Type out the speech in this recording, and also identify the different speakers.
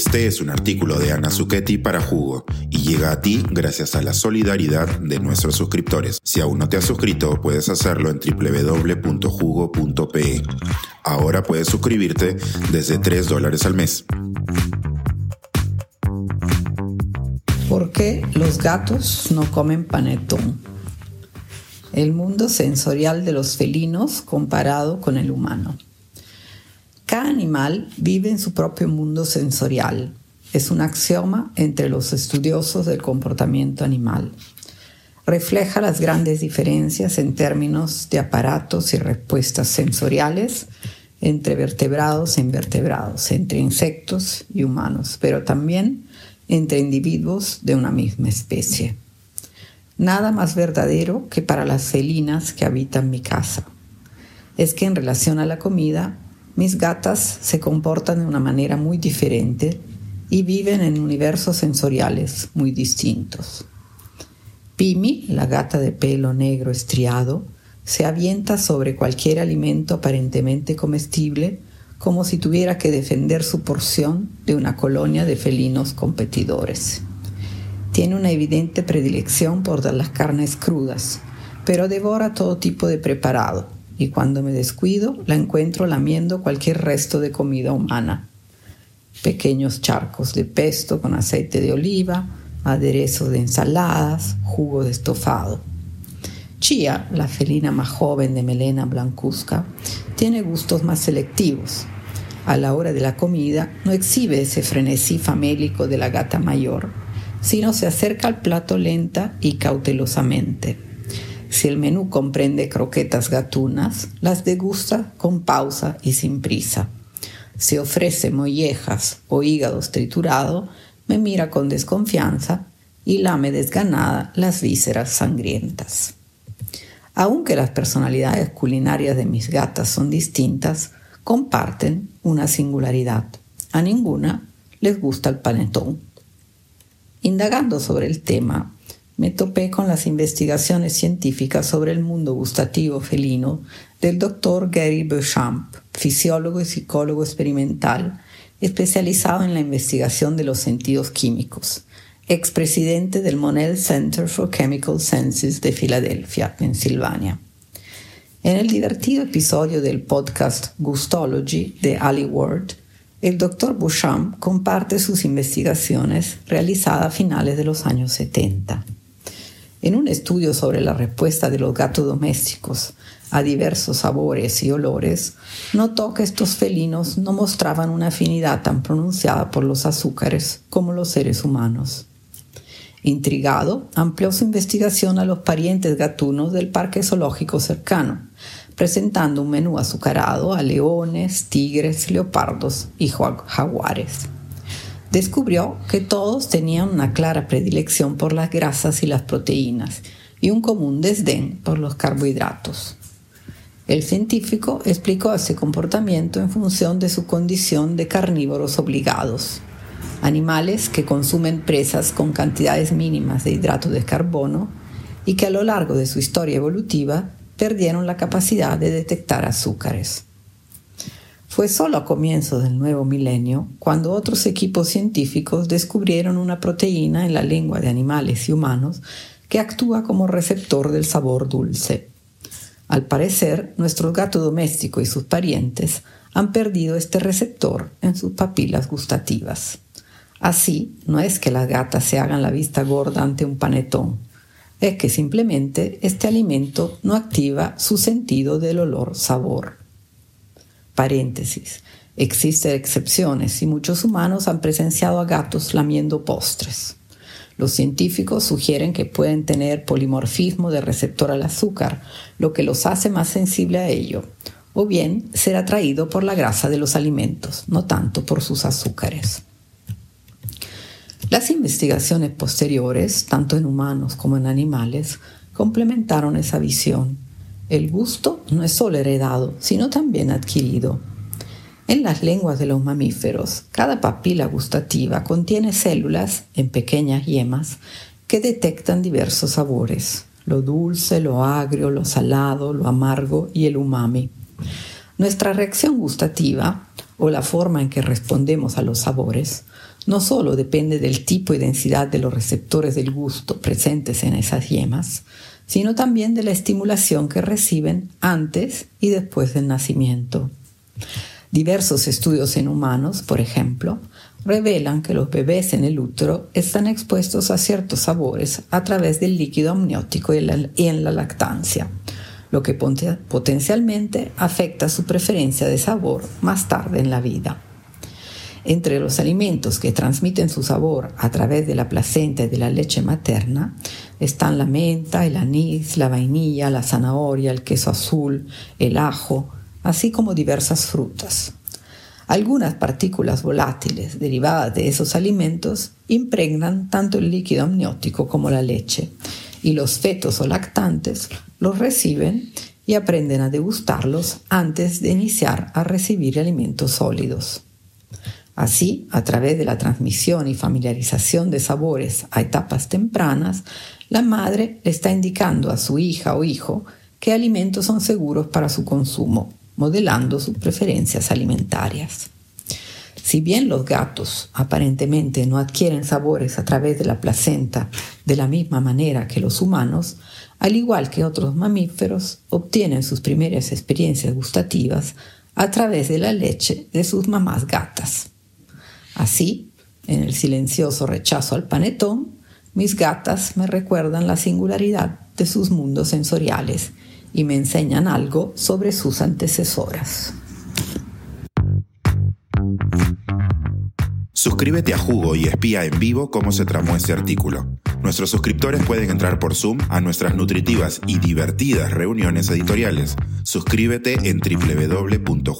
Speaker 1: Este es un artículo de Ana Zucchetti para Jugo y llega a ti gracias a la solidaridad de nuestros suscriptores. Si aún no te has suscrito, puedes hacerlo en www.jugo.pe. Ahora puedes suscribirte desde 3 dólares al mes.
Speaker 2: ¿Por qué los gatos no comen panetón? El mundo sensorial de los felinos comparado con el humano. Cada animal vive en su propio mundo sensorial. Es un axioma entre los estudiosos del comportamiento animal. Refleja las grandes diferencias en términos de aparatos y respuestas sensoriales entre vertebrados e invertebrados, entre insectos y humanos, pero también entre individuos de una misma especie. Nada más verdadero que para las felinas que habitan mi casa. Es que en relación a la comida mis gatas se comportan de una manera muy diferente y viven en universos sensoriales muy distintos. Pimi, la gata de pelo negro estriado, se avienta sobre cualquier alimento aparentemente comestible como si tuviera que defender su porción de una colonia de felinos competidores. Tiene una evidente predilección por las carnes crudas, pero devora todo tipo de preparado, y cuando me descuido la encuentro lamiendo cualquier resto de comida humana. Pequeños charcos de pesto con aceite de oliva, aderezo de ensaladas, jugo de estofado. Chia, la felina más joven de melena blancuzca, tiene gustos más selectivos. A la hora de la comida no exhibe ese frenesí famélico de la gata mayor, sino se acerca al plato lenta y cautelosamente si el menú comprende croquetas gatunas, las degusta con pausa y sin prisa. Si ofrece mollejas o hígados triturado, me mira con desconfianza y lame desganada las vísceras sangrientas. Aunque las personalidades culinarias de mis gatas son distintas, comparten una singularidad. A ninguna les gusta el panetón. Indagando sobre el tema, me topé con las investigaciones científicas sobre el mundo gustativo felino del doctor Gary Beauchamp, fisiólogo y psicólogo experimental, especializado en la investigación de los sentidos químicos, expresidente del Monell Center for Chemical Senses de Filadelfia, Pensilvania. En el divertido episodio del podcast Gustology de Ali Ward, el doctor Beauchamp comparte sus investigaciones realizadas a finales de los años 70. En un estudio sobre la respuesta de los gatos domésticos a diversos sabores y olores, notó que estos felinos no mostraban una afinidad tan pronunciada por los azúcares como los seres humanos. Intrigado, amplió su investigación a los parientes gatunos del parque zoológico cercano, presentando un menú azucarado a leones, tigres, leopardos y jaguares descubrió que todos tenían una clara predilección por las grasas y las proteínas y un común desdén por los carbohidratos. El científico explicó ese comportamiento en función de su condición de carnívoros obligados, animales que consumen presas con cantidades mínimas de hidratos de carbono y que a lo largo de su historia evolutiva perdieron la capacidad de detectar azúcares. Fue solo a comienzos del nuevo milenio cuando otros equipos científicos descubrieron una proteína en la lengua de animales y humanos que actúa como receptor del sabor dulce. Al parecer, nuestro gato doméstico y sus parientes han perdido este receptor en sus papilas gustativas. Así, no es que las gatas se hagan la vista gorda ante un panetón, es que simplemente este alimento no activa su sentido del olor-sabor. Paréntesis. Existen excepciones y muchos humanos han presenciado a gatos lamiendo postres. Los científicos sugieren que pueden tener polimorfismo de receptor al azúcar, lo que los hace más sensibles a ello, o bien ser atraído por la grasa de los alimentos, no tanto por sus azúcares. Las investigaciones posteriores, tanto en humanos como en animales, complementaron esa visión el gusto no es solo heredado, sino también adquirido. En las lenguas de los mamíferos, cada papila gustativa contiene células en pequeñas yemas que detectan diversos sabores, lo dulce, lo agrio, lo salado, lo amargo y el umami. Nuestra reacción gustativa, o la forma en que respondemos a los sabores, no solo depende del tipo y densidad de los receptores del gusto presentes en esas yemas, sino también de la estimulación que reciben antes y después del nacimiento. Diversos estudios en humanos, por ejemplo, revelan que los bebés en el útero están expuestos a ciertos sabores a través del líquido amniótico y en la lactancia, lo que potencialmente afecta su preferencia de sabor más tarde en la vida. Entre los alimentos que transmiten su sabor a través de la placenta y de la leche materna están la menta, el anís, la vainilla, la zanahoria, el queso azul, el ajo, así como diversas frutas. Algunas partículas volátiles derivadas de esos alimentos impregnan tanto el líquido amniótico como la leche, y los fetos o lactantes los reciben y aprenden a degustarlos antes de iniciar a recibir alimentos sólidos. Así, a través de la transmisión y familiarización de sabores a etapas tempranas, la madre le está indicando a su hija o hijo qué alimentos son seguros para su consumo, modelando sus preferencias alimentarias. Si bien los gatos aparentemente no adquieren sabores a través de la placenta de la misma manera que los humanos, al igual que otros mamíferos, obtienen sus primeras experiencias gustativas a través de la leche de sus mamás gatas. Así, en el silencioso rechazo al panetón, mis gatas me recuerdan la singularidad de sus mundos sensoriales y me enseñan algo sobre sus antecesoras.
Speaker 1: Suscríbete a Jugo y espía en vivo cómo se tramó este artículo. Nuestros suscriptores pueden entrar por Zoom a nuestras nutritivas y divertidas reuniones editoriales. Suscríbete en www.jugo.p.